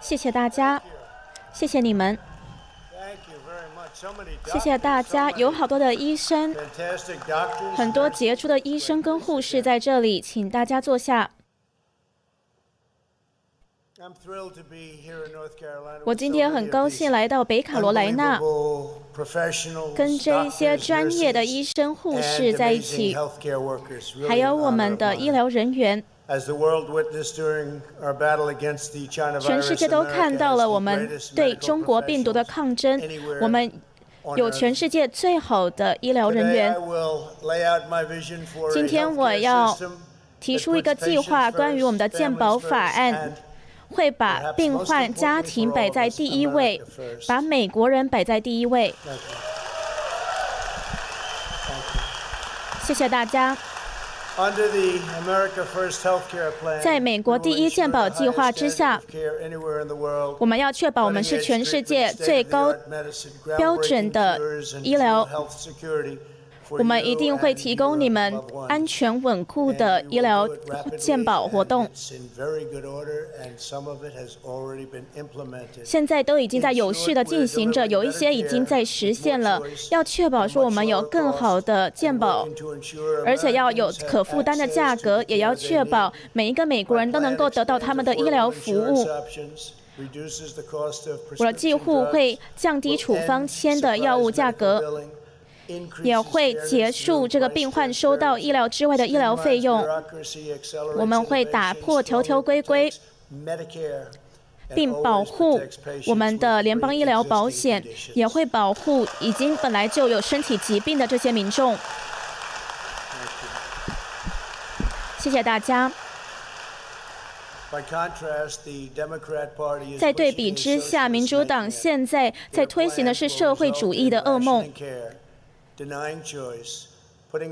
谢谢大家，谢谢你们，谢谢大家。有好多的医生，很多杰出的医生跟护士在这里，请大家坐下。我今天很高兴来到北卡罗来纳，跟这些专业的医生、护士在一起，还有我们的医疗人员。全世界都看到了我们对中国病毒的抗争。我们有全世界最好的医疗人员。今天我要提出一个计划，关于我们的健保法案，会把病患家庭摆在第一位，把美国人摆在第一位。谢谢大家。在美国第一健保计划之下，我们要确保我们是全世界最高标准的医疗。我们一定会提供你们安全稳固的医疗健保活动。现在都已经在有序的进行着，有一些已经在实现了。要确保说我们有更好的健保，而且要有可负担的价格，也要确保每一个美国人都能够得到他们的医疗服务。我的计护会降低处方签的药物价格。也会结束这个病患收到意料之外的医疗费用。我们会打破条条规规，并保护我们的联邦医疗保险，也会保护已经本来就有身体疾病的这些民众。谢谢大家。在对比之下，民主党现在在推行的是社会主义的噩梦。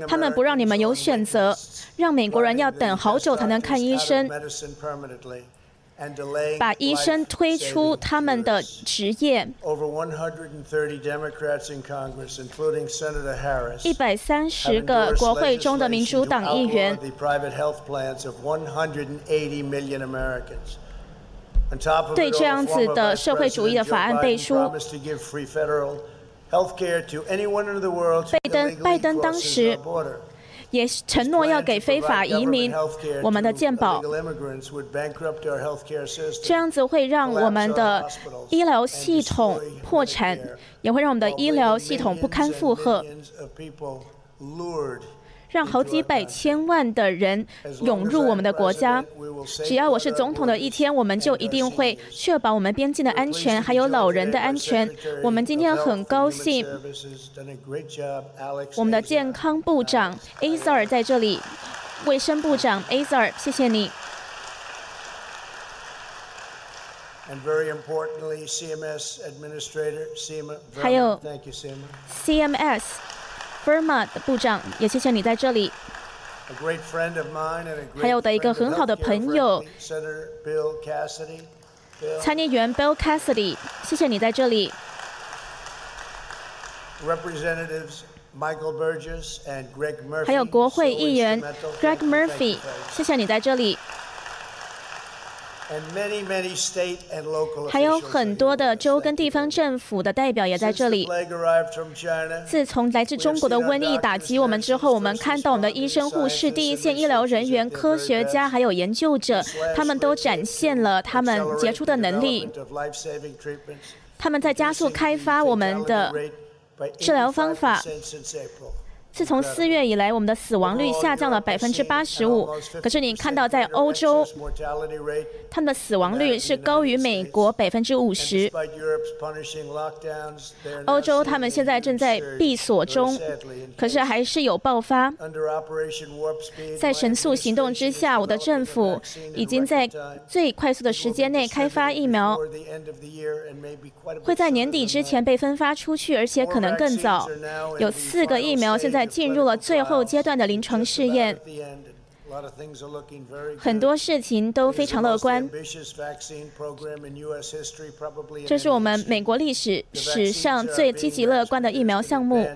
他们不让你们有选择，让美国人要等好久才能看医生，把医生推出他们的职业。一百三十个国会中的民主党议员，对这样子的社会主义的法案背书。拜登拜登当时也承诺要给非法移民我们的健保，这样子会让我们的医疗系统破产，也会让我们的医疗系统不堪负荷。让好几百千万的人涌入我们的国家。只要我是总统的一天，我们就一定会确保我们边境的安全，还有老人的安全。我们今天很高兴，我们的健康部长 Azar 在这里，卫生部长 Azar，谢谢你。还有 CMS。Firma 的部长，也谢谢你在这里。还有我的一个很好的朋友，参议员 Bill Cassidy，谢谢你在这里。还有国会议员 Greg Murphy，谢谢你在这里。还有很多的州跟地方政府的代表也在这里。自从来自中国的瘟疫打击我们之后，我们看到我们的医生、护士、第一线医疗人员、科学家还有研究者，他们都展现了他们杰出的能力。他们在加速开发我们的治疗方法。自从四月以来，我们的死亡率下降了百分之八十五。可是你看到，在欧洲，他们的死亡率是高于美国百分之五十。欧洲他们现在正在闭锁中，可是还是有爆发。在神速行动之下，我的政府已经在最快速的时间内开发疫苗，会在年底之前被分发出去，而且可能更早。有四个疫苗现在。进入了最后阶段的临床试验，很多事情都非常乐观。这是我们美国历史史上最积极乐观的疫苗项目。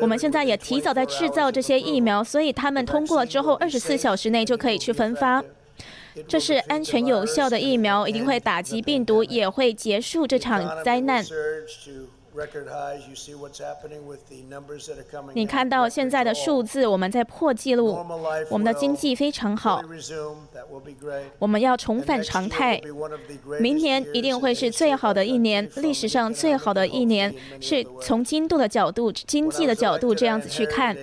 我们现在也提早在制造这些疫苗，所以他们通过之后二十四小时内就可以去分发。这是安全有效的疫苗，一定会打击病毒，也会结束这场灾难。你看到现在的数字，我们在破纪录，我们的经济非常好，我们要重返常态。明年一定会是最好的一年，历史上最好的一年，是从经度的角度、经济的角度这样子去看。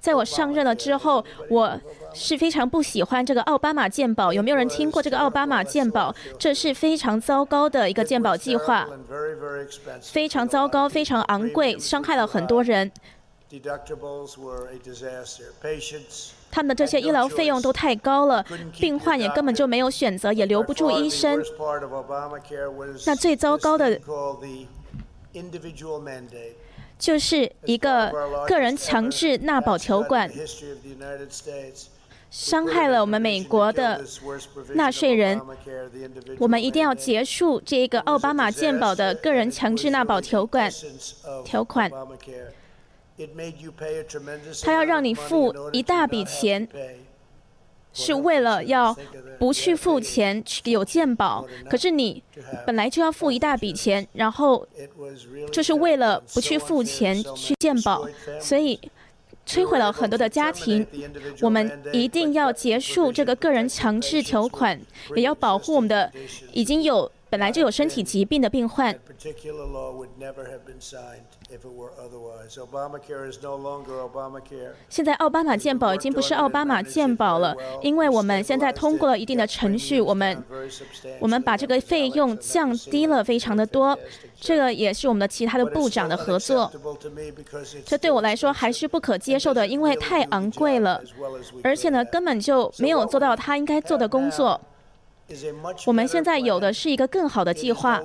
在我上任了之后，我是非常不喜欢这个奥巴马健保。有没有人听过这个奥巴马健保？这是非常糟糕的一个健保计划，非常糟糕，非常昂贵，伤害了很多人。他们的这些医疗费用都太高了，病患也根本就没有选择，也留不住医生。那最糟糕的。就是一个个人强制纳保条款，伤害了我们美国的纳税人。我们一定要结束这个奥巴马健保的个人强制纳保条款。条款，他要让你付一大笔钱。是为了要不去付钱去有鉴宝，可是你本来就要付一大笔钱，然后就是为了不去付钱去鉴宝，所以摧毁了很多的家庭。我们一定要结束这个个人强制条款，也要保护我们的已经有本来就有身体疾病的病患。现在奥巴马健保已经不是奥巴马健保了，因为我们现在通过了一定的程序，我们我们把这个费用降低了非常的多，这个也是我们的其他的部长的合作。这对我来说还是不可接受的，因为太昂贵了，而且呢根本就没有做到他应该做的工作。我们现在有的是一个更好的计划，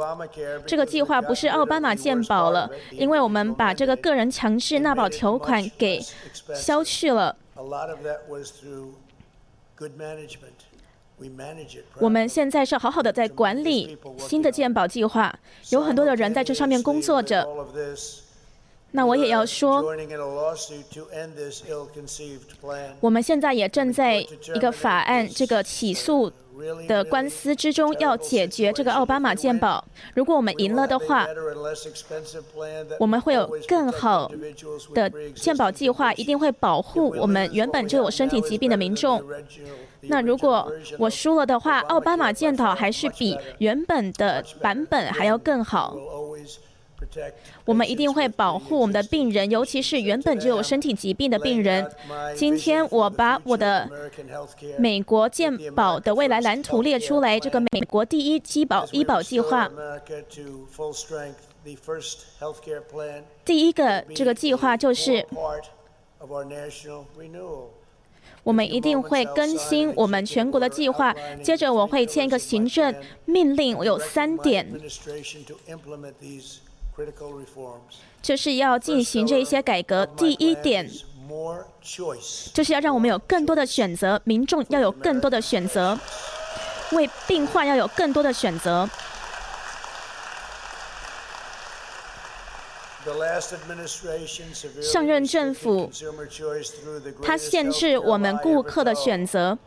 这个计划不是奥巴马健保了，因为我们把这个个人强制纳保条款给消去了。我们现在是好好的在管理新的健保计划，有很多的人在这上面工作着。那我也要说，我们现在也正在一个法案这个起诉。的官司之中要解决这个奥巴马健保。如果我们赢了的话，我们会有更好的健保计划，一定会保护我们原本就有身体疾病的民众。那如果我输了的话，奥巴马健保还是比原本的版本还要更好。我们一定会保护我们的病人，尤其是原本就有身体疾病的病人。今天我把我的美国健保的未来蓝图列出来，这个美国第一医保医保计划，第一个这个计划就是，我们一定会更新我们全国的计划。接着我会签一个行政命令，我有三点。就是要进行这些改革。第一点，就是要让我们有更多的选择，民众要有更多的选择，为病患要有更多的选择。上任政府，它限制我们顾客的选择。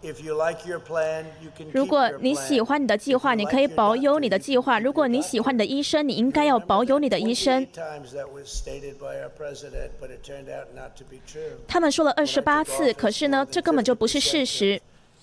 如果你喜欢你的计划，你可以保有你的计划；如果你喜欢你的医生，你应该要保有你的医生。他们说了二十八次，可是呢，这根本就不是事实。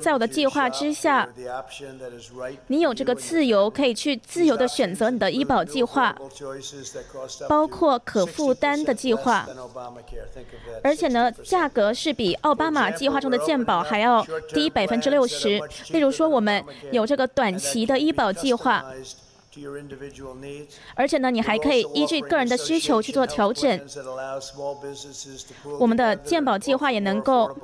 在我的计划之下，你有这个自由，可以去自由的选择你的医保计划，包括可负担的计划，而且呢，价格是比奥巴马计划中的健保还要低百分之六十。例如说，我们有这个短期的医保计划。而且呢，你还可以依据个人的需求去做调整。我们的健保计划也能够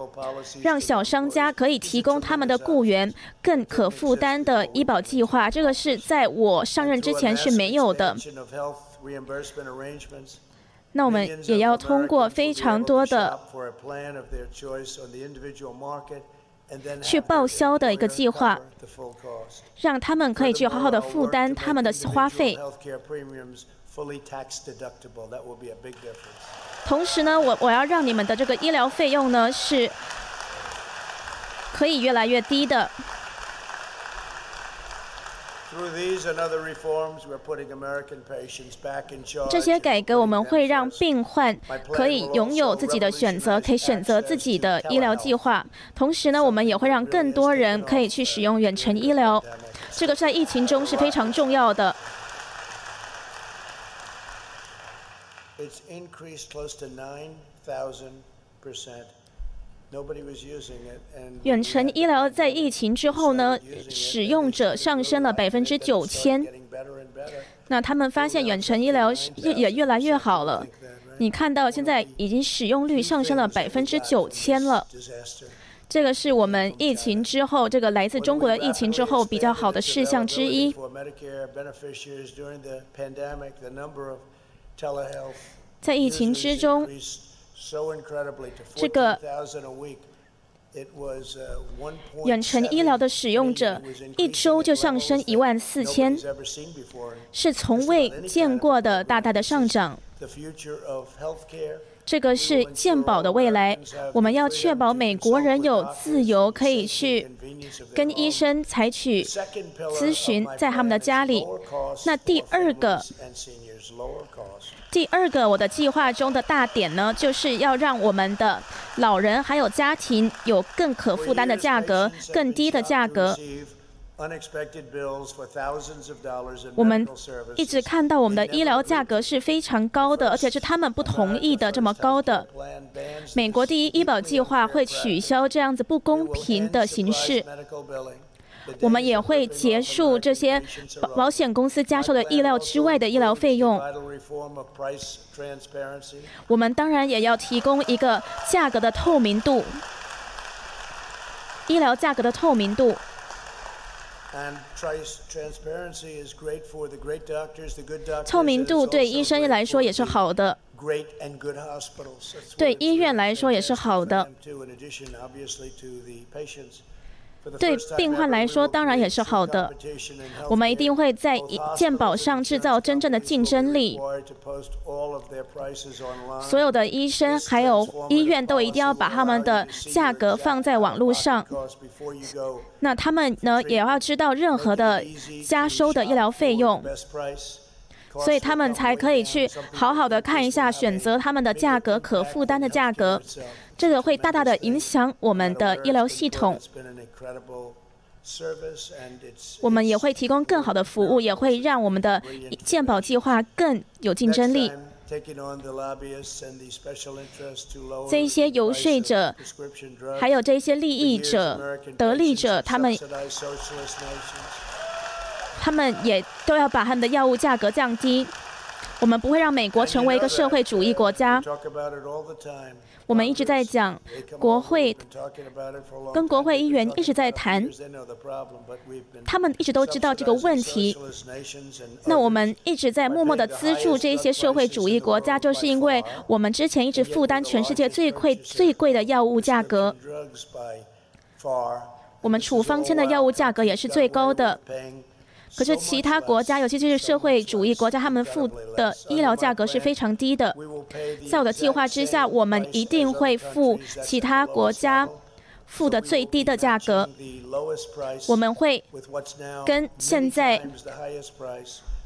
让小商家可以提供他们的雇员更可负担的医保计划。这个是在我上任之前是没有的。那我们也要通过非常多的去报销的一个计划，让他们可以去好好的负担他们的花费。同时呢，我我要让你们的这个医疗费用呢是可以越来越低的。这些改革我们会让病患可以拥有自己的选择，可以选择自己的医疗计划。同时呢，我们也会让更多人可以去使用远程医疗。这个在疫情中是非常重要的。远程医疗在疫情之后呢，使用者上升了百分之九千。那他们发现远程医疗也越来越好了。你看到现在已经使用率上升了百分之九千了。这个是我们疫情之后，这个来自中国的疫情之后比较好的事项之一。在疫情之中。这个远程医疗的使用者一周就上升一万四千，是从未见过的大大的上涨。这个是健保的未来，我们要确保美国人有自由可以去跟医生采取咨询，在他们的家里。那第二个。第二个，我的计划中的大点呢，就是要让我们的老人还有家庭有更可负担的价格，更低的价格。我们一直看到我们的医疗价格是非常高的，而且是他们不同意的这么高的。美国第一医保计划会取消这样子不公平的形式。我们也会结束这些保保险公司加收的意料之外的医疗费用。我们当然也要提供一个价格的透明度，医疗价格的透明度。透明度对医生来说也是好的，对医院来说也是好的。对病患来说，当然也是好的。我们一定会在健保上制造真正的竞争力。所有的医生还有医院都一定要把他们的价格放在网络上。那他们呢，也要知道任何的加收的医疗费用，所以他们才可以去好好的看一下，选择他们的价格可负担的价格。这个会大大的影响我们的医疗系统。我们也会提供更好的服务，也会让我们的健保计划更有竞争力。这一些游说者，还有这些利益者、得利者，他们，他们也都要把他们的药物价格降低。我们不会让美国成为一个社会主义国家。我们一直在讲，国会跟国会议员一直在谈，他们一直都知道这个问题。那我们一直在默默的资助这些社会主义国家，就是因为我们之前一直负担全世界最贵最贵的药物价格，我们处方签的药物价格也是最高的。可是其他国家，尤其是社会主义国家，他们付的医疗价格是非常低的。在我的计划之下，我们一定会付其他国家付的最低的价格。我们会跟现在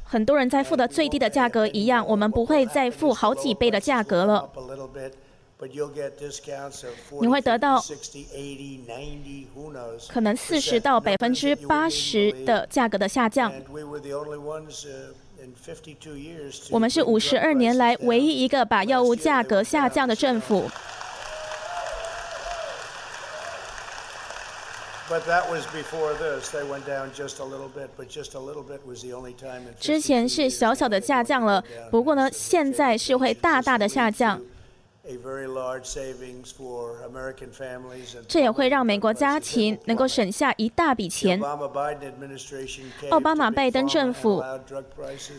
很多人在付的最低的价格一样，我们不会再付好几倍的价格了。你会得到可能四十到百分之八十的价格的下降。我们是五十二年来唯一一个把药物价格下降的政府。之前是小小的下降了，不过呢，现在是会大大的下降。这也会让美国家庭能够省下一大笔钱。奥巴马拜登政府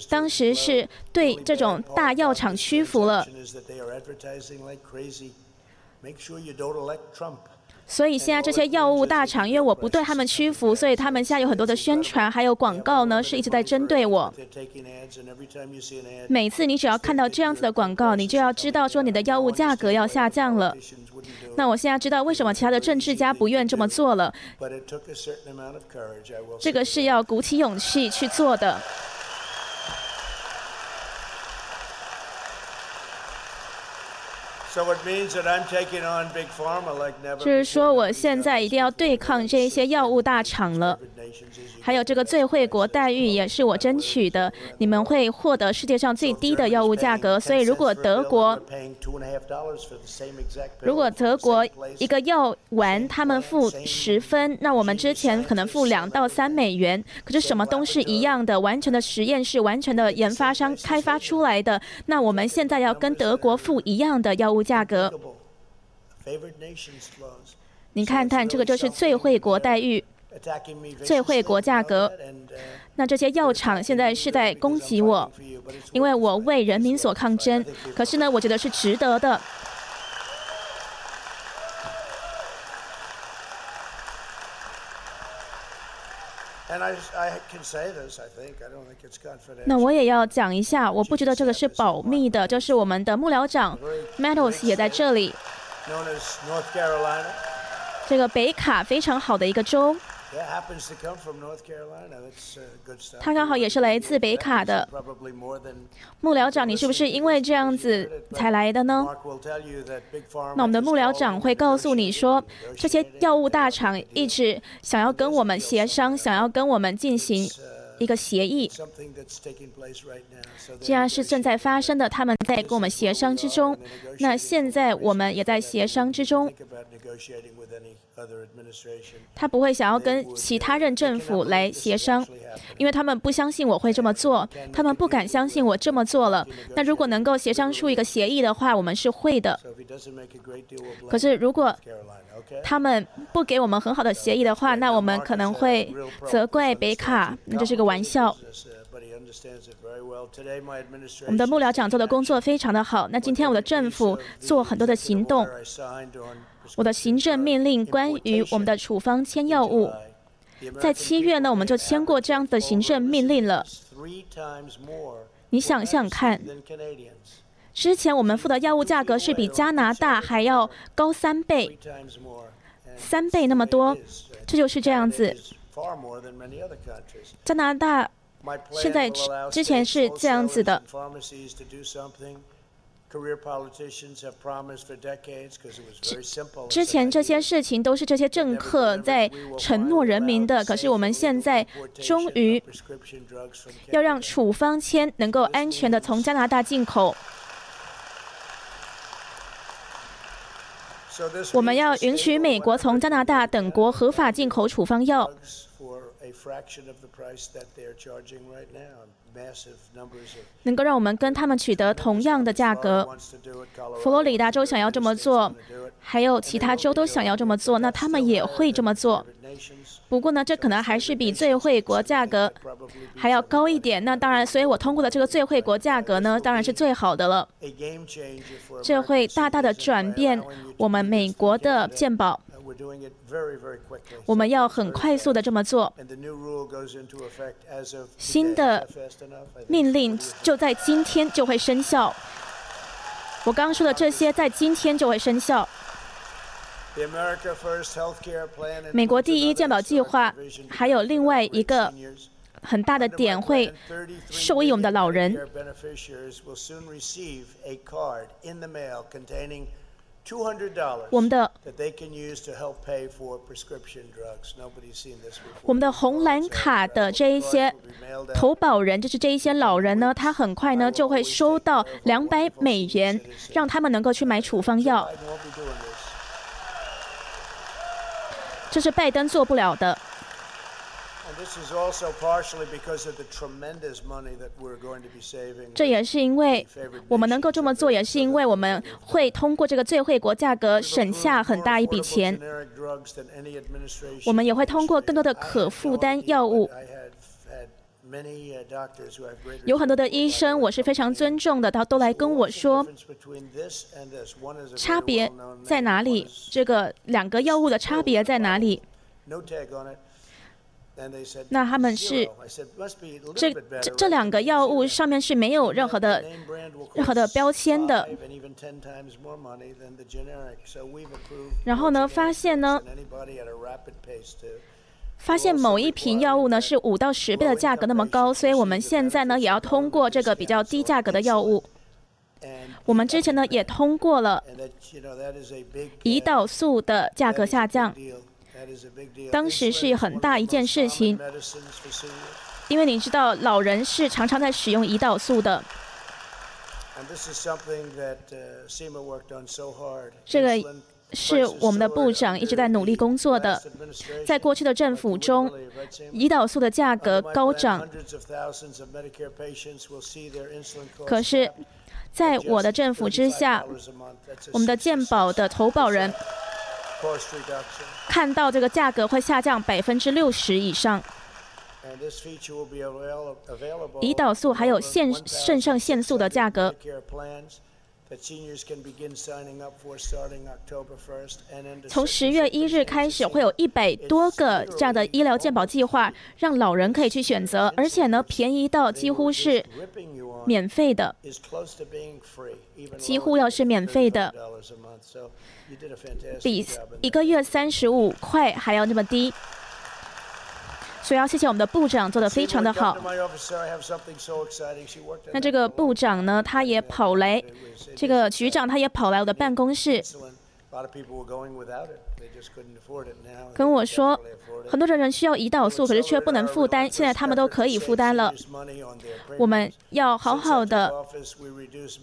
当时是对这种大药厂屈服了。所以现在这些药物大厂，因为我不对他们屈服，所以他们现在有很多的宣传还有广告呢，是一直在针对我。每次你只要看到这样子的广告，你就要知道说你的药物价格要下降了。那我现在知道为什么其他的政治家不愿这么做了。这个是要鼓起勇气去做的。就是说，我现在一定要对抗这些药物大厂了。还有这个最惠国待遇也是我争取的，你们会获得世界上最低的药物价格。所以，如果德国，如果德国一个药丸他们付十分，那我们之前可能付两到三美元。可是什么都是一样的，完全的实验室，完全的研发商开发出来的。那我们现在要跟德国付一样的药物价格。你看看，这个就是最惠国待遇。最惠国价格，那这些药厂现在是在攻击我，因为我为人民所抗争。可是呢，我觉得是值得的。那我也要讲一下，我不觉得这个是保密的，就是我们的幕僚长 Meadows 也在这里。这个北卡非常好的一个州。他刚好也是来自北卡的幕僚长，你是不是因为这样子才来的呢？那我们的幕僚长会告诉你说，这些药物大厂一直想要跟我们协商，想要跟我们进行。一个协议，这样是正在发生的。他们在跟我们协商之中，那现在我们也在协商之中。他不会想要跟其他任政府来协商，因为他们不相信我会这么做，他们不敢相信我这么做了。那如果能够协商出一个协议的话，我们是会的。可是如果他们不给我们很好的协议的话，那我们可能会责怪北卡，那这是个玩笑。我们的幕僚长做的工作非常的好。那今天我的政府做很多的行动，我的行政命令关于我们的处方签药物，在七月呢，我们就签过这样的行政命令了。你想想看。之前我们付的药物价格是比加拿大还要高三倍，三倍那么多，这就是这样子。加拿大现在之前是这样子的。之前这些事情都是这些政客在承诺人民的，可是我们现在终于要让处方签能够安全的从加拿大进口。我们要允许美国从加拿大等国合法进口处方药。能够让我们跟他们取得同样的价格。佛罗里达州想要这么做，还有其他州都想要这么做，那他们也会这么做。不过呢，这可能还是比最惠国价格还要高一点。那当然，所以我通过的这个最惠国价格呢，当然是最好的了。这会大大的转变我们美国的健保。我们要很快速的这么做。新的命令就在今天就会生效。我刚刚说的这些在今天就会生效。美国第一健保计划还有另外一个很大的点会受益我们的老人。我们的我们的红蓝卡的这一些投保人，就是这一些老人呢，他很快呢就会收到两百美元，让他们能够去买处方药。这是拜登做不了的。这也是因为我们能够这么做，也是因为我们会通过这个最惠国价格省下很大一笔钱。我们也会通过更多的可负担药物。有很多的医生，我是非常尊重的，他都来跟我说，差别在哪里？这个两个药物的差别在哪里？那他们是这这这两个药物上面是没有任何的任何的标签的。然后呢，发现呢。发现某一瓶药物呢是五到十倍的价格那么高，所以我们现在呢也要通过这个比较低价格的药物。我们之前呢也通过了胰岛素的价格下降，当时是很大一件事情，因为你知道老人是常常在使用胰岛素的。这个。是我们的部长一直在努力工作的。在过去的政府中，胰岛素的价格高涨。可是，在我的政府之下，我们的健保的投保人看到这个价格会下降百分之六十以上。胰岛素还有腺肾上腺素的价格。从十月一日开始，会有一百多个这样的医疗健保计划，让老人可以去选择，而且呢，便宜到几乎是免费的，几乎要是免费的，比一个月三十五块还要那么低。所以要谢谢我们的部长做的非常的好。那这个部长呢，他也跑来，这个局长他也跑来我的办公室，跟我说，很多的人需要胰岛素，可是却不能负担，现在他们都可以负担了。我们要好好的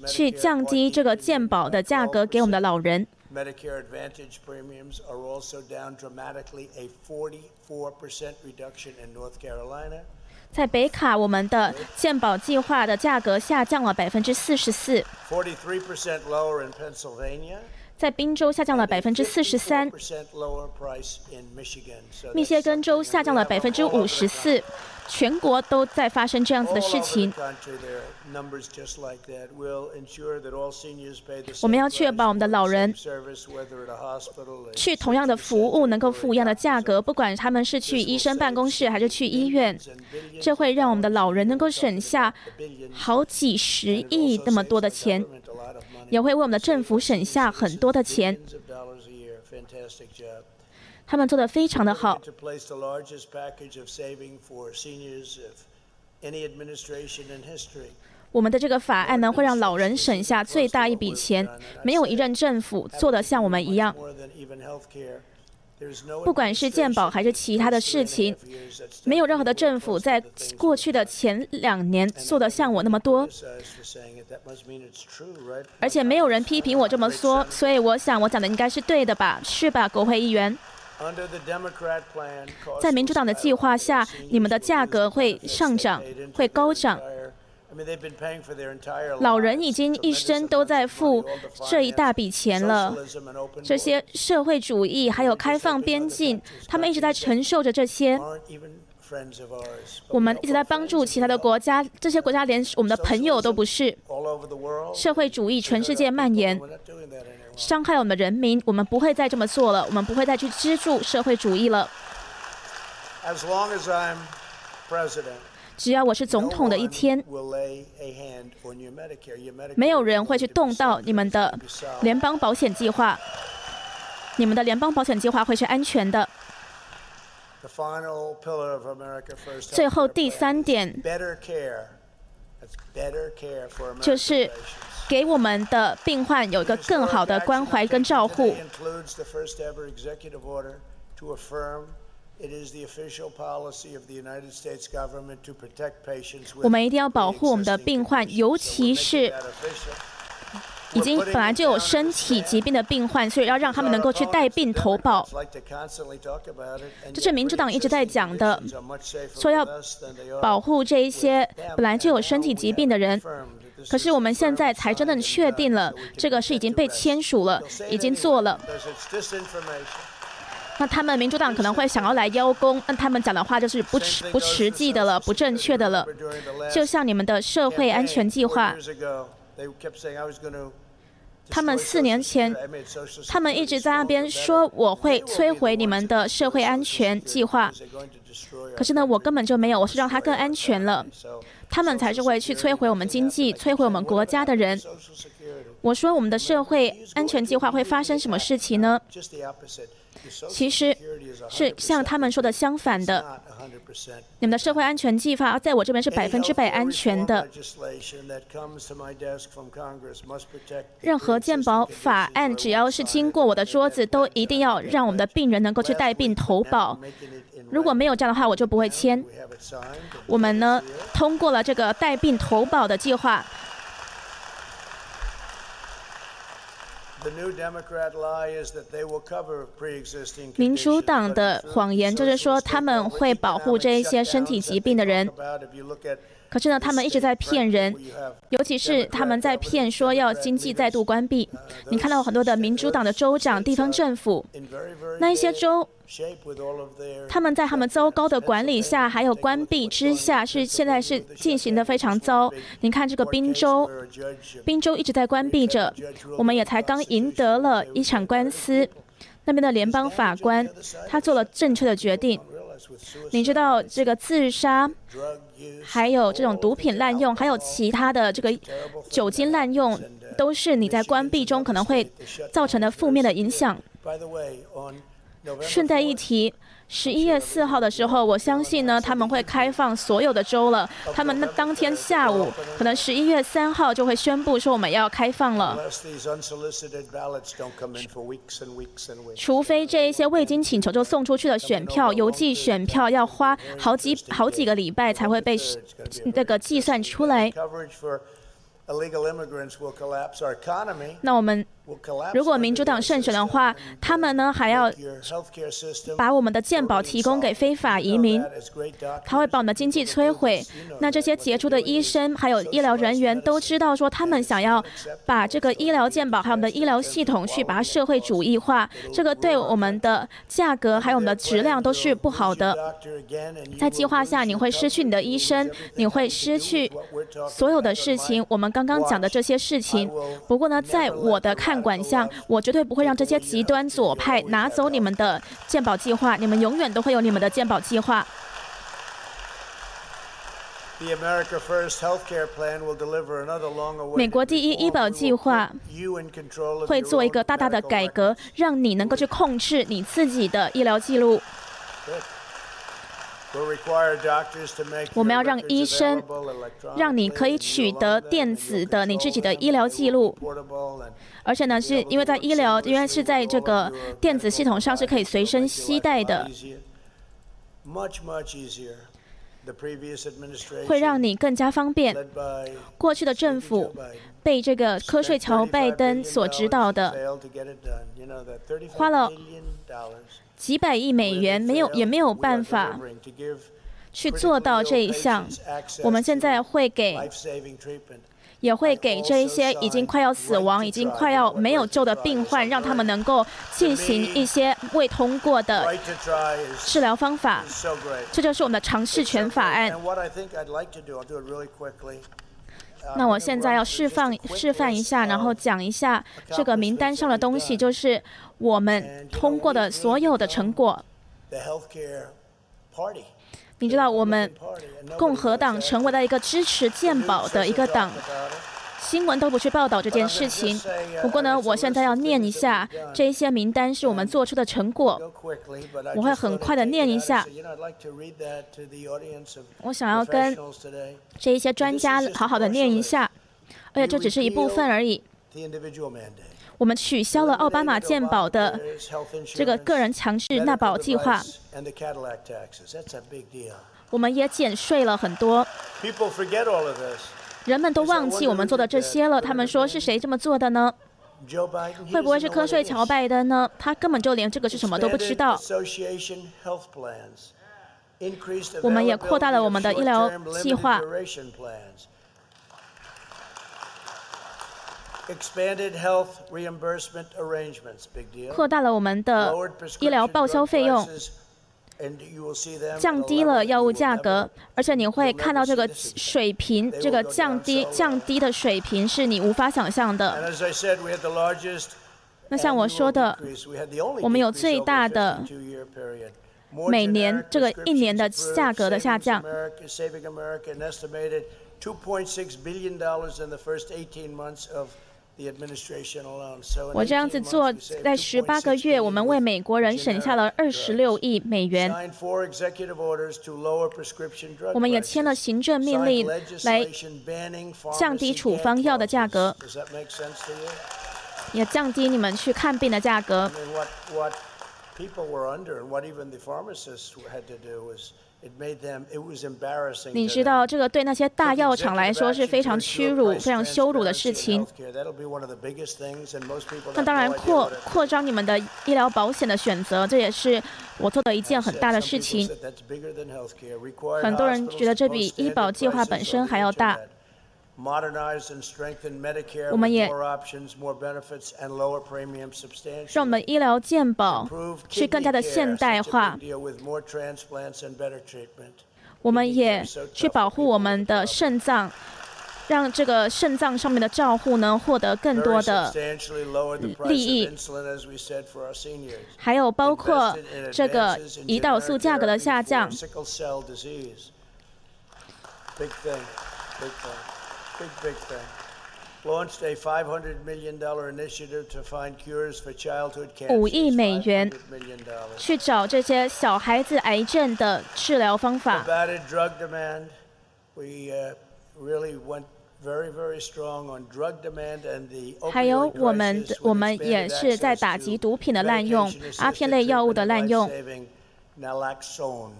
去降低这个健保的价格给我们的老人。Medicare Advantage premiums are also down dramatically, a 44% reduction in North Carolina. 在北卡，我们的健保计划的价格下降了百分之四十四。43% lower in Pennsylvania. 在宾州下降了百分之四十三，密歇根州下降了百分之五十四，全国都在发生这样子的事情。我们要确保我们的老人去同样的服务能够付一样的价格，不管他们是去医生办公室还是去医院，这会让我们的老人能够省下好几十亿那么多的钱。也会为我们的政府省下很多的钱，他们做的非常的好。我们的这个法案呢，会让老人省下最大一笔钱，没有一任政府做的像我们一样。不管是健保还是其他的事情，没有任何的政府在过去的前两年做的像我那么多，而且没有人批评我这么说，所以我想我讲的应该是对的吧？是吧，国会议员？在民主党的计划下，你们的价格会上涨，会高涨。老人已经一生都在付这一大笔钱了，这些社会主义还有开放边境，他们一直在承受着这些。我们一直在帮助其他的国家，这些国家连我们的朋友都不是。社会主义全世界蔓延，伤害我们的人民，我们不会再这么做了，我们不会再去资助社会主义了。只要我是总统的一天，没有人会去动到你们的联邦保险计划。你们的联邦保险计划会是安全的。最后第三点，就是给我们的病患有一个更好的关怀跟照护。我们一定要保护我们的病患，尤其是已经本来就有身体疾病的病患，所以要让他们能够去带病投保。这是民主党一直在讲的，说要保护这一些本来就有身体疾病的人。可是我们现在才真正确定了，这个是已经被签署了，已经做了。那他们民主党可能会想要来邀功，那他们讲的话就是不实不实际的了，不正确的了。就像你们的社会安全计划，他们四年前，他们一直在那边说我会摧毁你们的社会安全计划。可是呢，我根本就没有，我是让它更安全了。他们才是会去摧毁我们经济、摧毁我们国家的人。我说我们的社会安全计划会发生什么事情呢？其实是像他们说的相反的。你们的社会安全计划在我这边是百分之百安全的。任何健保法案只要是经过我的桌子，都一定要让我们的病人能够去带病投保。如果没有这样的话，我就不会签。我们呢通过了这个带病投保的计划。民主党的谎言就是说他们会保护这一些身体疾病的人。可是呢，他们一直在骗人，尤其是他们在骗说要经济再度关闭。你看到很多的民主党的州长、地方政府，那一些州，他们在他们糟糕的管理下，还有关闭之下，是现在是进行的非常糟。你看这个宾州，宾州一直在关闭着，我们也才刚赢得了一场官司，那边的联邦法官他做了正确的决定。你知道这个自杀？还有这种毒品滥用，还有其他的这个酒精滥用，都是你在关闭中可能会造成的负面的影响。顺带一提。十一月四号的时候，我相信呢，他们会开放所有的州了。他们那当天下午，可能十一月三号就会宣布说我们要开放了。除非这一些未经请求就送出去的选票，邮寄选票要花好几好几个礼拜才会被那个计算出来。那我们。如果民主党胜选的话，他们呢还要把我们的健保提供给非法移民，他会把我们的经济摧毁。那这些杰出的医生还有医疗人员都知道说，他们想要把这个医疗健保还有我们的医疗系统去把它社会主义化，这个对我们的价格还有我们的质量都是不好的。在计划下，你会失去你的医生，你会失去所有的事情。我们刚刚讲的这些事情，不过呢，在我的看。管项，我绝对不会让这些极端左派拿走你们的鉴宝计划，你们永远都会有你们的鉴宝计划。美国第一医保计划会做一个大大的改革，让你能够去控制你自己的医疗记录。我们要让医生让你可以取得电子的你自己的医疗记录，而且呢，是因为在医疗，因为是在这个电子系统上是可以随身携带的，会让你更加方便。过去的政府被这个瞌睡乔拜登所指导的，花了。几百亿美元没有，也没有办法去做到这一项。我们现在会给，也会给这一些已经快要死亡、已经快要没有救的病患，让他们能够进行一些未通过的治疗方法。这就是我们的尝试权法案。那我现在要示范示范一下，然后讲一下这个名单上的东西，就是我们通过的所有的成果。你知道，我们共和党成为了一个支持健保的一个党。新闻都不去报道这件事情。不过呢，我现在要念一下这一些名单是我们做出的成果。我会很快的念一下。我想要跟这一些专家好好的念一下，而且这只是一部分而已。我们取消了奥巴马健保的这个个人强制纳保计划。我们也减税了很多。人们都忘记我们做的这些了。他们说是谁这么做的呢？会不会是瞌睡乔拜登呢？他根本就连这个是什么都不知道。我们也扩大了我们的医疗计划，扩大了我们的医疗报销费用。降低了药物价格，而且你会看到这个水平，这个降低降低的水平是你无法想象的。那像我说的，我们有最大的每年这个一年的价格的下降。我这样子做，在十八个月，我们为美国人省下了二十六亿美元。我们也签了行政命令来降低处方药的价格，也降低你们去看病的价格。你知道，这个对那些大药厂来说是非常屈辱、非常羞辱的事情。那当然，扩扩张你们的医疗保险的选择，这也是我做的一件很大的事情。很多人觉得这比医保计划本身还要大。我们也让我们医疗健保去更加的现代化。我们也去保护我们的肾脏，让这个肾脏上面的照护呢获得更多的利益。还有包括这个胰岛素价格的下降。big big thing launched a 500 million dollar initiative to find cures for childhood cancer 五亿美元去找这些小孩子癌症的治疗方法 drug demand we really went very very strong on drug demand and the 还有我们我们也是在打击毒品的滥用阿片类药物的滥用 naloxone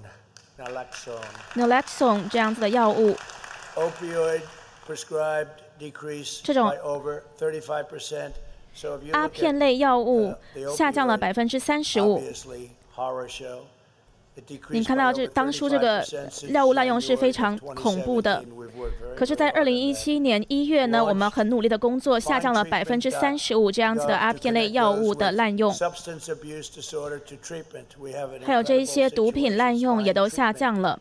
naloxone naloxone 这样子的药物 opioid 这种阿片类药物下降了百分之三十五。你看到这当初这个药物滥用是非常恐怖的，可是，在二零一七年一月呢，我们很努力的工作，下降了百分之三十五这样子的阿片类药物的滥用，还有这一些毒品滥用也都下降了。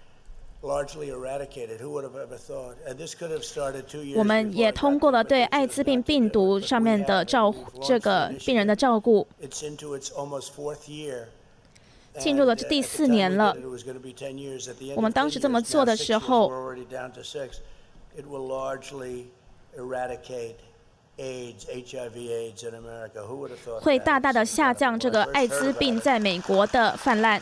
我们也通过了对艾滋病病毒上面的照这个病人的照顾，进入了第四年了。我们当时这么做的时候，会大大的下降这个艾滋病在美国的泛滥。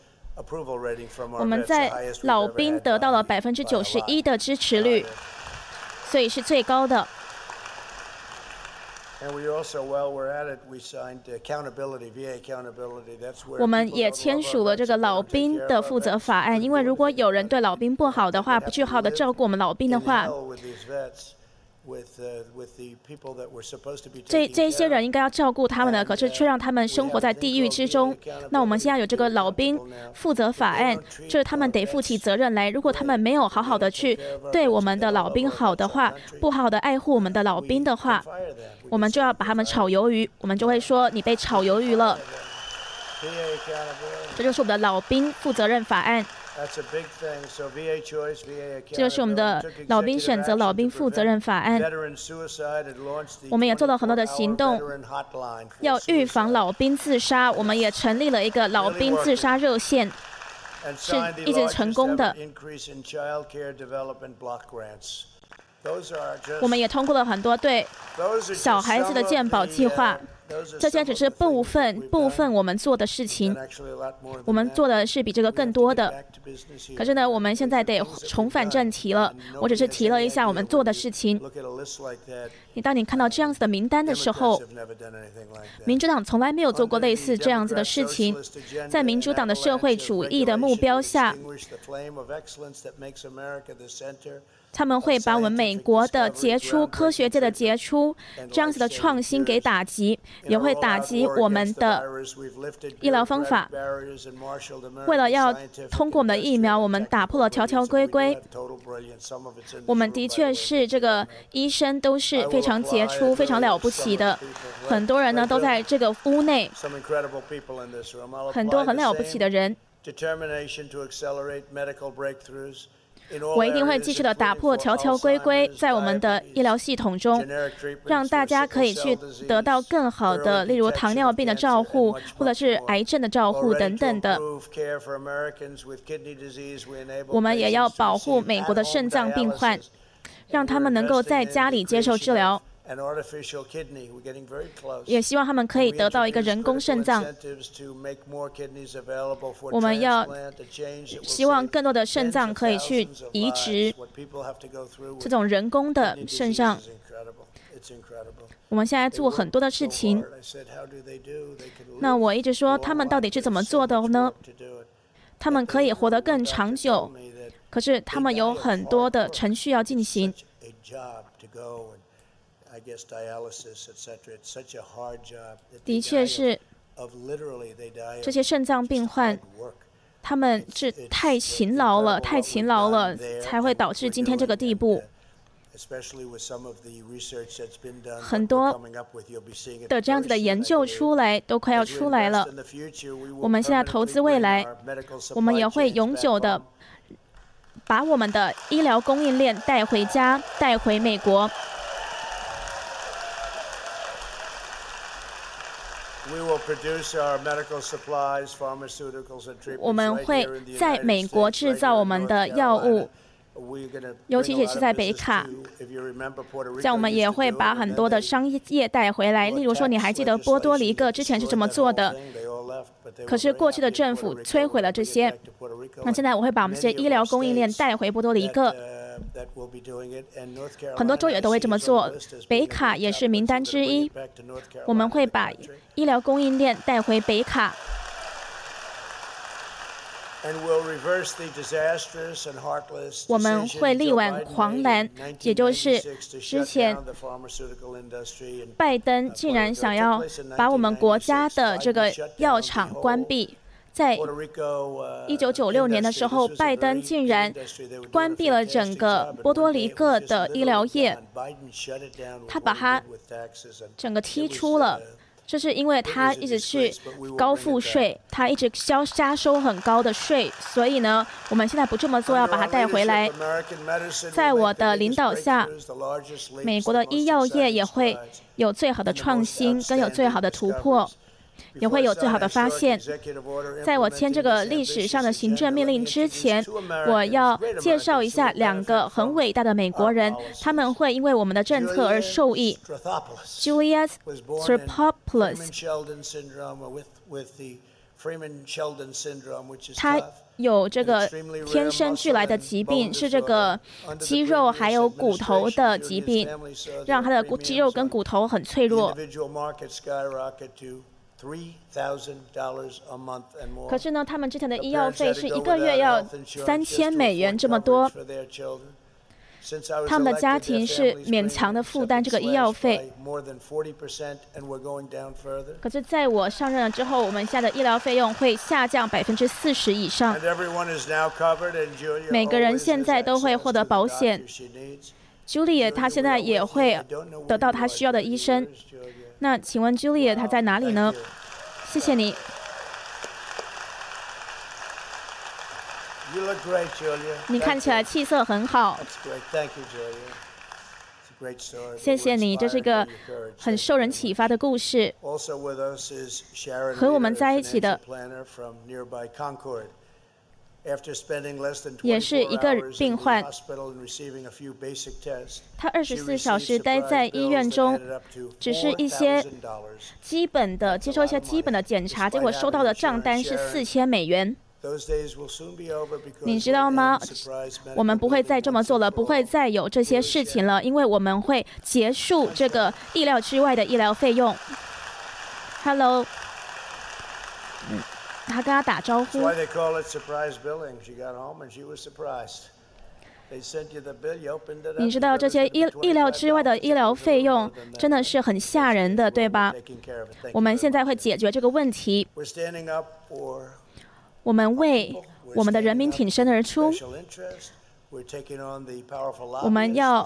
我们在老兵得到了百分之九十一的支持率，所以是最高的。我们也签署了这个老兵的负责法案，因为如果有人对老兵不好的话，不去好的照顾我们老兵的话，这这些人应该要照顾他们的，可是却让他们生活在地狱之中。那我们现在有这个老兵负责法案，就是他们得负起责任来。如果他们没有好好的去对我们的老兵好的话，不好的爱护我们的老兵的话，我们就要把他们炒鱿鱼。我们就会说你被炒鱿鱼了。这就是我们的老兵负责任法案。这就是我们的老兵选择老兵负责任法案。我们也做了很多的行动，要预防老兵自杀。我们也成立了一个老兵自杀热线，是一直成功的。我们也通过了很多对小孩子的健保计划。这些只是部分部分我们做的事情，我们做的是比这个更多的。可是呢，我们现在得重返正题了。我只是提了一下我们做的事情。你当你看到这样子的名单的时候，民主党从来没有做过类似这样子的事情。在民主党的社会主义的目标下。他们会把我们美国的杰出科学界的杰出这样子的创新给打击，也会打击我们的医疗方法。为了要通过我们的疫苗，我们打破了条条规规。我们的确是这个医生都是非非常杰出、非常了不起的。很多人呢都在这个屋内，很多很了不起的人。我一定会继续的打破条条规规，在我们的医疗系统中，让大家可以去得到更好的，例如糖尿病的照护，或者是癌症的照护等等的。我们也要保护美国的肾脏病患，让他们能够在家里接受治疗。也希望他们可以得到一个人工肾脏。我们要希望更多的肾脏可以去移植这种人工的肾脏。我们现在做很多的事情。那我一直说，他们到底是怎么做的呢？他们可以活得更长久，可是他们有很多的程序要进行。的确是，这些肾脏病患，他们是太勤劳了，太勤劳了，才会导致今天这个地步。很多的这样子的研究出来，都快要出来了。我们现在投资未来，我们也会永久的把我们的医疗供应链带回家，带回美国。我们会在美国制造我们的药物，尤其也是在北卡。像我们也会把很多的商业带回来。例如说，你还记得波多黎各之前是怎么做的？可是过去的政府摧毁了这些。那现在我会把我们这些医疗供应链带回波多黎各。很多州也都会这么做，北卡也是名单之一。我们会把医疗供应链带回北卡。我们会力挽狂澜，也就是之前拜登竟然想要把我们国家的这个药厂关闭。在一九九六年的时候，拜登竟然关闭了整个波多黎各的医疗业，他把它整个踢出了，这是因为他一直去高赋税，他一直交加收很高的税，所以呢，我们现在不这么做，要把它带回来。在我的领导下，美国的医药业也会有最好的创新，跟有最好的突破。也会有最好的发现。在我签这个历史上的行政命令之前，我要介绍一下两个很伟大的美国人，他们会因为我们的政策而受益。Julius Stropopoulos，他有这个天生俱来的疾病，是这个肌肉还有骨头的疾病，让他的肌肉跟骨头很脆弱。可是呢，他们之前的医药费是一个月要三千美元这么多。他们的家庭是勉强的负担这个医药费。可是，在我上任了之后，我们现在的医疗费用会下降百分之四十以上。每个人现在都会获得保险。Julie，她现在也会得到她需要的医生。那请问 Julia 她在哪里呢？谢谢你。你看起来气色很好。谢谢你，这是一个很受人启发的故事。和我们在一起的也是一个病患。他二十四小时待在医院中，只是一些基本的接受一些基本的检查，结果收到的账单是四千美元。你知道吗？我们不会再这么做了，不会再有这些事情了，因为我们会结束这个意料之外的医疗费用。Hello，他跟他打招呼。你知道这些意意料之外的医疗费用真的是很吓人的，对吧？我们现在会解决这个问题。我们为我们的人民挺身而出。我们要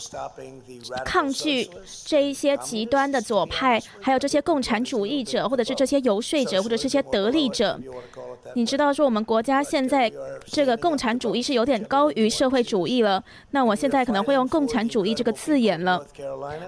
抗拒这一些极端的左派，还有这些共产主义者，或者是这些游说者，或者这些得利者。你知道，说我们国家现在这个共产主义是有点高于社会主义了。那我现在可能会用共产主义这个字眼了。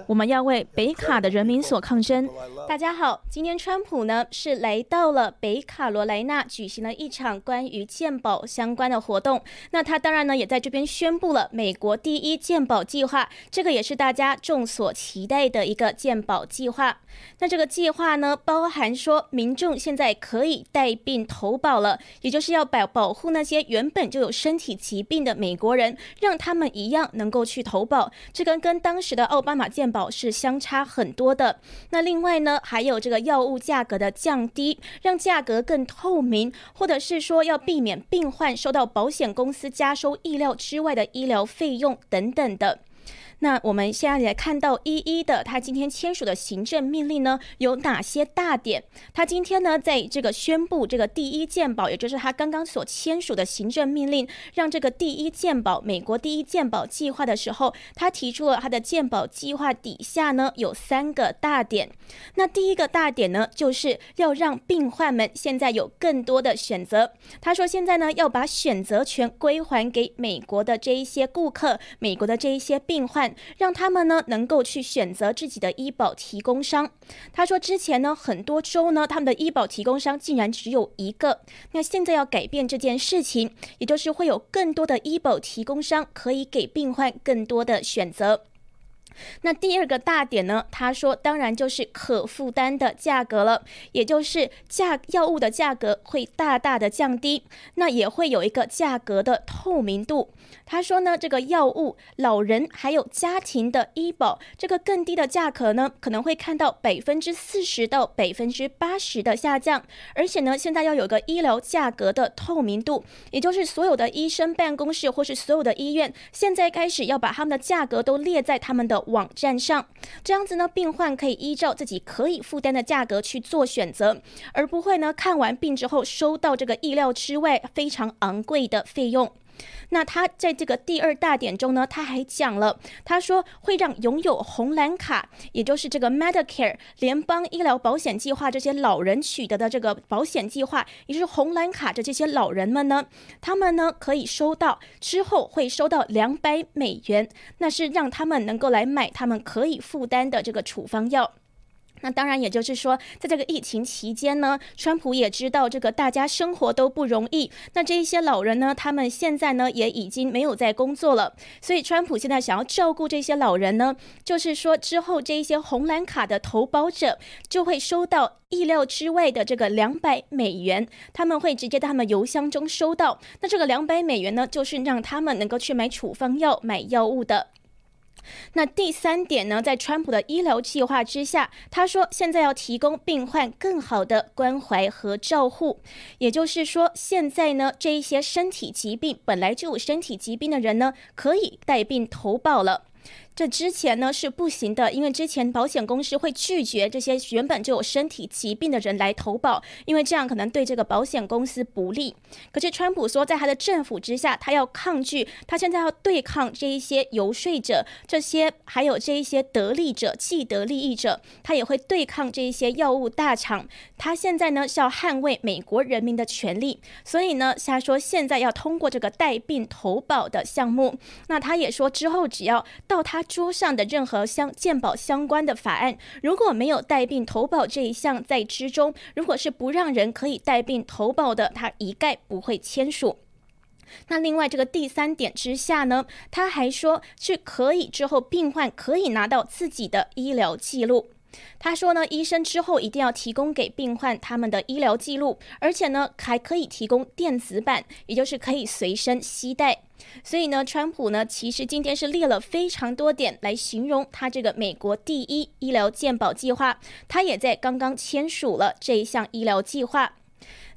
我们要为北卡的人民所抗争。大家好，今天川普呢是来到了北卡罗来纳，举行了一场关于鉴宝相关的活动。那他当然呢也在这边宣。布了美国第一健保计划，这个也是大家众所期待的一个健保计划。那这个计划呢，包含说民众现在可以带病投保了，也就是要保保护那些原本就有身体疾病的美国人，让他们一样能够去投保。这跟跟当时的奥巴马健保是相差很多的。那另外呢，还有这个药物价格的降低，让价格更透明，或者是说要避免病患受到保险公司加收意料之外。的医疗费用等等的。那我们现在来看到一一的他今天签署的行政命令呢，有哪些大点？他今天呢，在这个宣布这个第一健保，也就是他刚刚所签署的行政命令，让这个第一健保美国第一健保计划的时候，他提出了他的健保计划底下呢有三个大点。那第一个大点呢，就是要让病患们现在有更多的选择。他说现在呢要把选择权归还给美国的这一些顾客，美国的这一些病患。让他们呢能够去选择自己的医保提供商。他说，之前呢很多州呢他们的医保提供商竟然只有一个。那现在要改变这件事情，也就是会有更多的医保提供商可以给病患更多的选择。那第二个大点呢？他说，当然就是可负担的价格了，也就是价药物的价格会大大的降低，那也会有一个价格的透明度。他说呢，这个药物、老人还有家庭的医保，这个更低的价格呢，可能会看到百分之四十到百分之八十的下降。而且呢，现在要有个医疗价格的透明度，也就是所有的医生办公室或是所有的医院，现在开始要把他们的价格都列在他们的。网站上，这样子呢，病患可以依照自己可以负担的价格去做选择，而不会呢看完病之后收到这个意料之外非常昂贵的费用。那他在这个第二大点中呢，他还讲了，他说会让拥有红蓝卡，也就是这个 Medicare 联邦医疗保险计划这些老人取得的这个保险计划，也就是红蓝卡的这些老人们呢，他们呢可以收到之后会收到两百美元，那是让他们能够来买他们可以负担的这个处方药。那当然，也就是说，在这个疫情期间呢，川普也知道这个大家生活都不容易。那这一些老人呢，他们现在呢也已经没有在工作了，所以川普现在想要照顾这些老人呢，就是说之后这一些红蓝卡的投保者就会收到意料之外的这个两百美元，他们会直接在他们邮箱中收到。那这个两百美元呢，就是让他们能够去买处方药、买药物的。那第三点呢，在川普的医疗计划之下，他说现在要提供病患更好的关怀和照护，也就是说，现在呢，这一些身体疾病本来就有身体疾病的人呢，可以带病投保了。这之前呢是不行的，因为之前保险公司会拒绝这些原本就有身体疾病的人来投保，因为这样可能对这个保险公司不利。可是川普说，在他的政府之下，他要抗拒，他现在要对抗这一些游说者，这些还有这一些得利者、既得利益者，他也会对抗这一些药物大厂。他现在呢是要捍卫美国人民的权利，所以呢，他说现在要通过这个带病投保的项目。那他也说，之后只要到他。桌上的任何相健保相关的法案，如果没有带病投保这一项在之中，如果是不让人可以带病投保的，他一概不会签署。那另外这个第三点之下呢，他还说是可以之后病患可以拿到自己的医疗记录。他说呢，医生之后一定要提供给病患他们的医疗记录，而且呢还可以提供电子版，也就是可以随身携带。所以呢，川普呢其实今天是列了非常多点来形容他这个美国第一医疗健保计划，他也在刚刚签署了这一项医疗计划。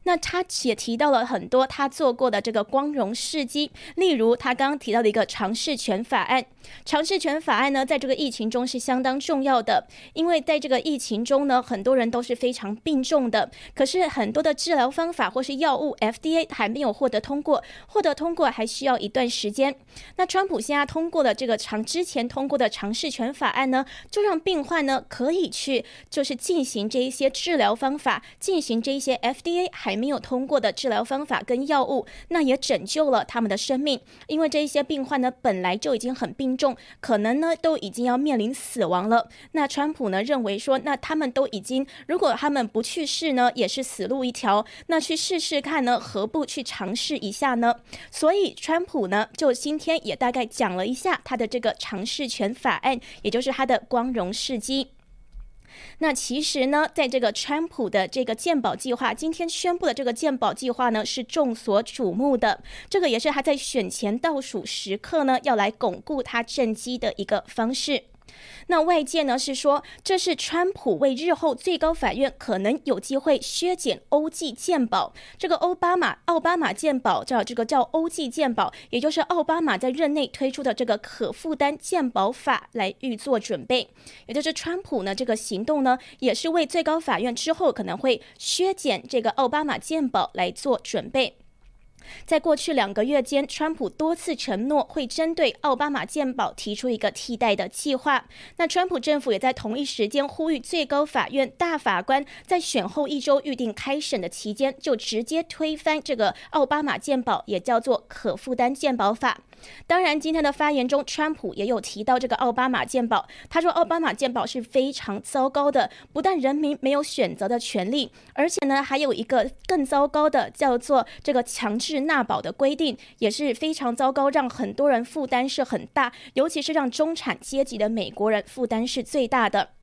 那他也提到了很多他做过的这个光荣事迹，例如他刚刚提到的一个尝试权法案。尝试权法案呢，在这个疫情中是相当重要的，因为在这个疫情中呢，很多人都是非常病重的。可是很多的治疗方法或是药物，FDA 还没有获得通过，获得通过还需要一段时间。那川普现在通过的这个尝之前通过的尝试权法案呢，就让病患呢可以去就是进行这一些治疗方法，进行这一些 FDA 还还没有通过的治疗方法跟药物，那也拯救了他们的生命，因为这一些病患呢本来就已经很病。重可能呢都已经要面临死亡了。那川普呢认为说，那他们都已经，如果他们不去世呢，也是死路一条。那去试试看呢，何不去尝试一下呢？所以川普呢就今天也大概讲了一下他的这个尝试权法案，也就是他的光荣事迹。那其实呢，在这个川普的这个鉴宝计划，今天宣布的这个鉴宝计划呢，是众所瞩目的。这个也是他在选前倒数时刻呢，要来巩固他政绩的一个方式。那外界呢是说，这是川普为日后最高法院可能有机会削减欧记鉴宝，这个奥巴马奥巴马鉴宝叫这个叫欧记鉴宝，也就是奥巴马在任内推出的这个可负担鉴宝法来预做准备，也就是川普呢这个行动呢，也是为最高法院之后可能会削减这个奥巴马鉴宝来做准备。在过去两个月间，川普多次承诺会针对奥巴马健保提出一个替代的计划。那川普政府也在同一时间呼吁最高法院大法官在选后一周预定开审的期间，就直接推翻这个奥巴马健保，也叫做可负担健保法。当然，今天的发言中，川普也有提到这个奥巴马健保。他说，奥巴马健保是非常糟糕的，不但人民没有选择的权利，而且呢，还有一个更糟糕的，叫做这个强制是纳保的规定，也是非常糟糕，让很多人负担是很大，尤其是让中产阶级的美国人负担是最大的。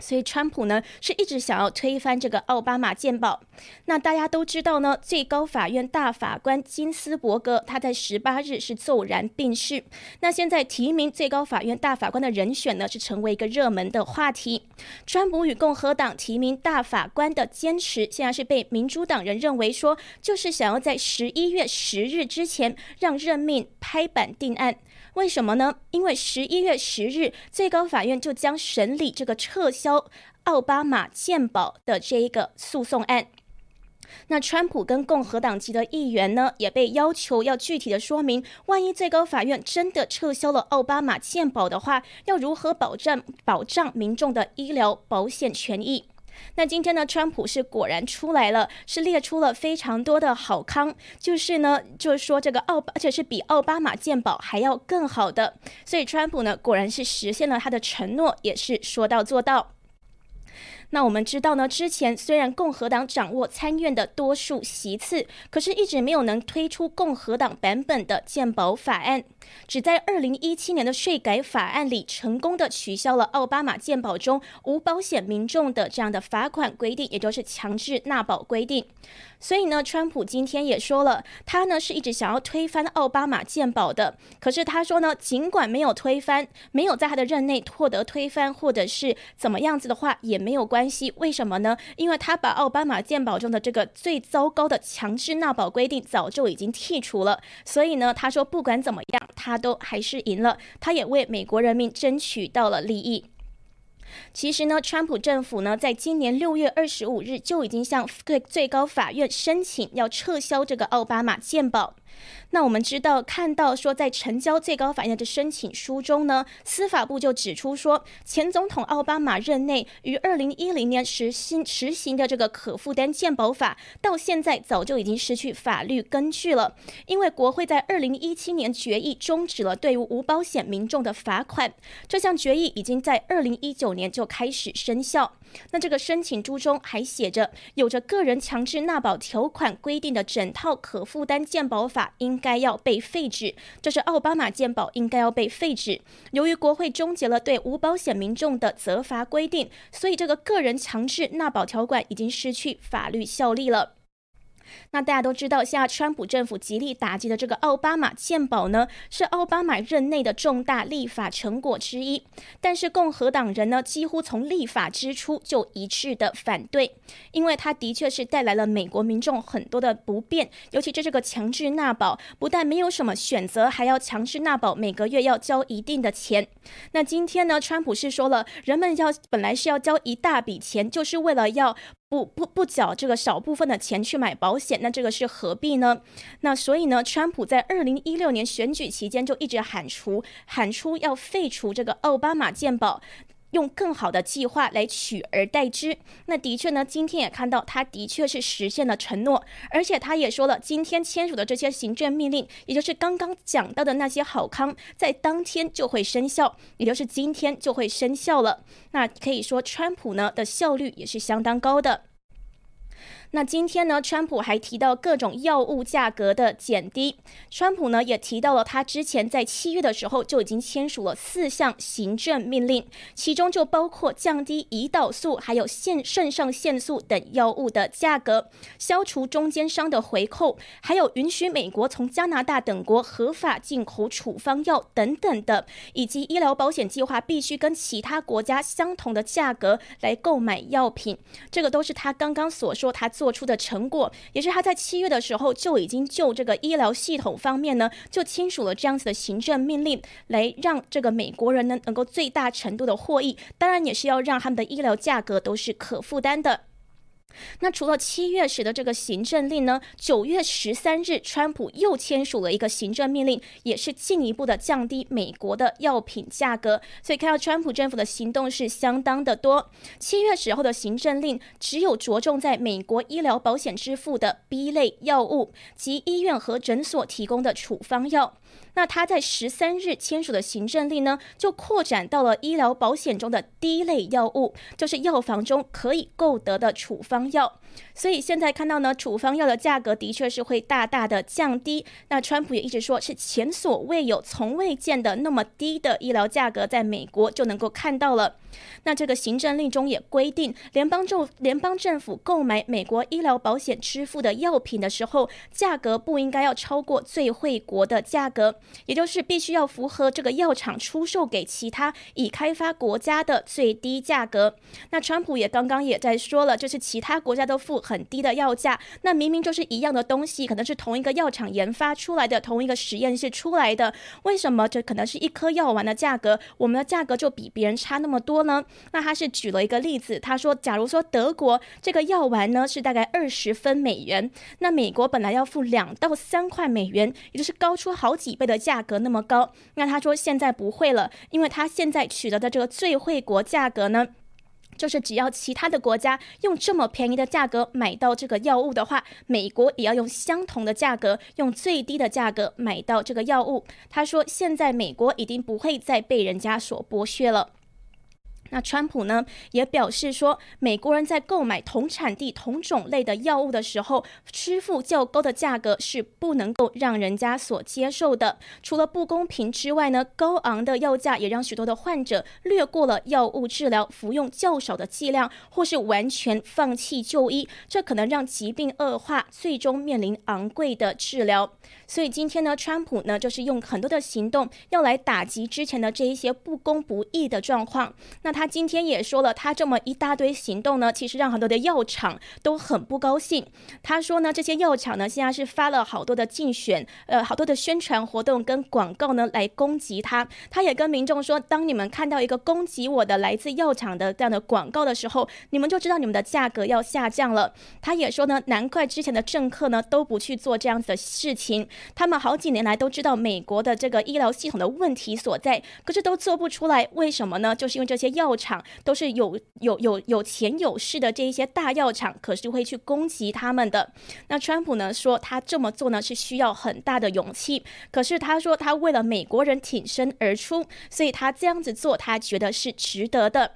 所以，川普呢是一直想要推翻这个奥巴马鉴宝。那大家都知道呢，最高法院大法官金斯伯格他在十八日是骤然病逝。那现在提名最高法院大法官的人选呢，是成为一个热门的话题。川普与共和党提名大法官的坚持，现在是被民主党人认为说，就是想要在十一月十日之前让任命拍板定案。为什么呢？因为十一月十日，最高法院就将审理这个撤销奥巴马健保的这一个诉讼案。那川普跟共和党籍的议员呢，也被要求要具体的说明，万一最高法院真的撤销了奥巴马健保的话，要如何保障保障民众的医疗保险权益？那今天呢，川普是果然出来了，是列出了非常多的好康，就是呢，就是说这个奥，而且是比奥巴马鉴宝还要更好的，所以川普呢果然是实现了他的承诺，也是说到做到。那我们知道呢，之前虽然共和党掌握参院的多数席次，可是一直没有能推出共和党版本的健保法案，只在二零一七年的税改法案里成功的取消了奥巴马健保中无保险民众的这样的罚款规定，也就是强制纳保规定。所以呢，川普今天也说了，他呢是一直想要推翻奥巴马健保的。可是他说呢，尽管没有推翻，没有在他的任内获得推翻，或者是怎么样子的话，也没有关系。为什么呢？因为他把奥巴马健保中的这个最糟糕的强制纳保规定早就已经剔除了。所以呢，他说不管怎么样，他都还是赢了。他也为美国人民争取到了利益。其实呢，川普政府呢，在今年六月二十五日就已经向最最高法院申请要撤销这个奥巴马健保。那我们知道，看到说在成交最高法院的申请书中呢，司法部就指出说，前总统奥巴马任内于二零一零年实行实行的这个可负担健保法，到现在早就已经失去法律根据了，因为国会在二零一七年决议终止了对于无保险民众的罚款，这项决议已经在二零一九年就开始生效。那这个申请书中还写着，有着个人强制纳保条款规定的整套可负担健保法应该要被废止，这是奥巴马健保应该要被废止。由于国会终结了对无保险民众的责罚规定，所以这个个人强制纳保条款已经失去法律效力了。那大家都知道，现在川普政府极力打击的这个奥巴马健保呢，是奥巴马任内的重大立法成果之一。但是共和党人呢，几乎从立法之初就一致的反对，因为它的确是带来了美国民众很多的不便。尤其是这个强制纳保，不但没有什么选择，还要强制纳保，每个月要交一定的钱。那今天呢，川普是说了，人们要本来是要交一大笔钱，就是为了要。不不不缴这个少部分的钱去买保险，那这个是何必呢？那所以呢，川普在二零一六年选举期间就一直喊出喊出要废除这个奥巴马健保。用更好的计划来取而代之。那的确呢，今天也看到他的确是实现了承诺，而且他也说了，今天签署的这些行政命令，也就是刚刚讲到的那些好康，在当天就会生效，也就是今天就会生效了。那可以说，川普呢的效率也是相当高的。那今天呢，川普还提到各种药物价格的减低。川普呢也提到了他之前在七月的时候就已经签署了四项行政命令，其中就包括降低胰岛素还有腺肾上腺素等药物的价格，消除中间商的回扣，还有允许美国从加拿大等国合法进口处方药等等的，以及医疗保险计划必须跟其他国家相同的价格来购买药品。这个都是他刚刚所说他做。做出的成果，也是他在七月的时候就已经就这个医疗系统方面呢，就签署了这样子的行政命令，来让这个美国人呢能够最大程度的获益，当然也是要让他们的医疗价格都是可负担的。那除了七月时的这个行政令呢？九月十三日，川普又签署了一个行政命令，也是进一步的降低美国的药品价格。所以看到川普政府的行动是相当的多。七月时候的行政令只有着重在美国医疗保险支付的 B 类药物及医院和诊所提供的处方药。那他在十三日签署的行政令呢，就扩展到了医疗保险中的第一类药物，就是药房中可以购得的处方药。所以现在看到呢，处方药的价格的确是会大大的降低。那川普也一直说是前所未有、从未见的那么低的医疗价格，在美国就能够看到了。那这个行政令中也规定，联邦政联邦政府购买美国医疗保险支付的药品的时候，价格不应该要超过最惠国的价格，也就是必须要符合这个药厂出售给其他已开发国家的最低价格。那川普也刚刚也在说了，就是其他国家都付很低的药价，那明明就是一样的东西，可能是同一个药厂研发出来的，同一个实验室出来的，为什么这可能是一颗药丸的价格，我们的价格就比别人差那么多？呢？那他是举了一个例子，他说，假如说德国这个药丸呢是大概二十分美元，那美国本来要付两到三块美元，也就是高出好几倍的价格那么高。那他说现在不会了，因为他现在取得的这个最惠国价格呢，就是只要其他的国家用这么便宜的价格买到这个药物的话，美国也要用相同的价格，用最低的价格买到这个药物。他说现在美国已经不会再被人家所剥削了。那川普呢也表示说，美国人在购买同产地、同种类的药物的时候，支付较高的价格是不能够让人家所接受的。除了不公平之外呢，高昂的药价也让许多的患者略过了药物治疗，服用较少的剂量，或是完全放弃就医，这可能让疾病恶化，最终面临昂贵的治疗。所以今天呢，川普呢就是用很多的行动要来打击之前的这一些不公不义的状况。那他今天也说了，他这么一大堆行动呢，其实让很多的药厂都很不高兴。他说呢，这些药厂呢现在是发了好多的竞选，呃，好多的宣传活动跟广告呢来攻击他。他也跟民众说，当你们看到一个攻击我的来自药厂的这样的广告的时候，你们就知道你们的价格要下降了。他也说呢，难怪之前的政客呢都不去做这样子的事情。他们好几年来都知道美国的这个医疗系统的问题所在，可是都做不出来，为什么呢？就是因为这些药厂都是有有有有钱有势的这一些大药厂，可是会去攻击他们的。那川普呢说他这么做呢是需要很大的勇气，可是他说他为了美国人挺身而出，所以他这样子做，他觉得是值得的。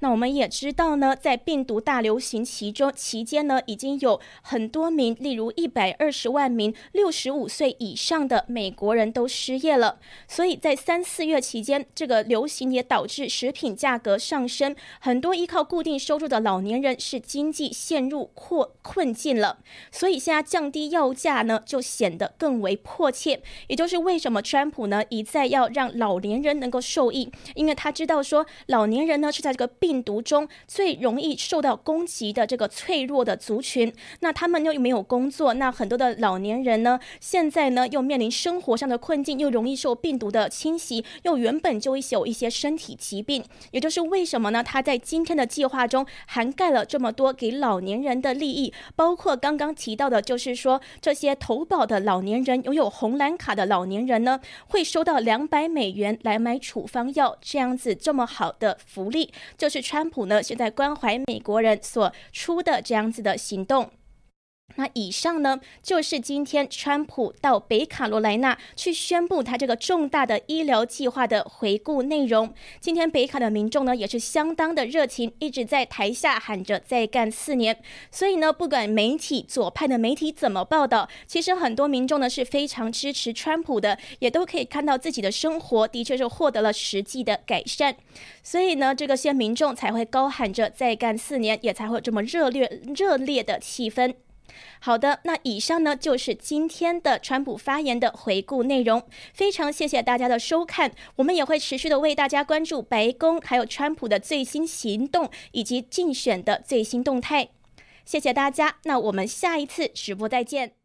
那我们也知道呢，在病毒大流行期中期间呢，已经有很多名，例如一百二十万名六十五岁以上的美国人都失业了。所以在三四月期间，这个流行也导致食品价格上升，很多依靠固定收入的老年人是经济陷入困困境了。所以现在降低药价呢，就显得更为迫切。也就是为什么川普呢一再要让老年人能够受益，因为他知道说老年人呢是在个病。毒中最容易受到攻击的这个脆弱的族群，那他们又没有工作，那很多的老年人呢，现在呢又面临生活上的困境，又容易受病毒的侵袭，又原本就会有一些身体疾病，也就是为什么呢？他在今天的计划中涵盖了这么多给老年人的利益，包括刚刚提到的，就是说这些投保的老年人，拥有红蓝卡的老年人呢，会收到两百美元来买处方药，这样子这么好的福利，就是。川普呢，现在关怀美国人所出的这样子的行动。那以上呢，就是今天川普到北卡罗来纳去宣布他这个重大的医疗计划的回顾内容。今天北卡的民众呢，也是相当的热情，一直在台下喊着“再干四年”。所以呢，不管媒体左派的媒体怎么报道，其实很多民众呢是非常支持川普的，也都可以看到自己的生活的确是获得了实际的改善。所以呢，这个些民众才会高喊着“再干四年”，也才会这么热烈热烈的气氛。好的，那以上呢就是今天的川普发言的回顾内容。非常谢谢大家的收看，我们也会持续的为大家关注白宫还有川普的最新行动以及竞选的最新动态。谢谢大家，那我们下一次直播再见。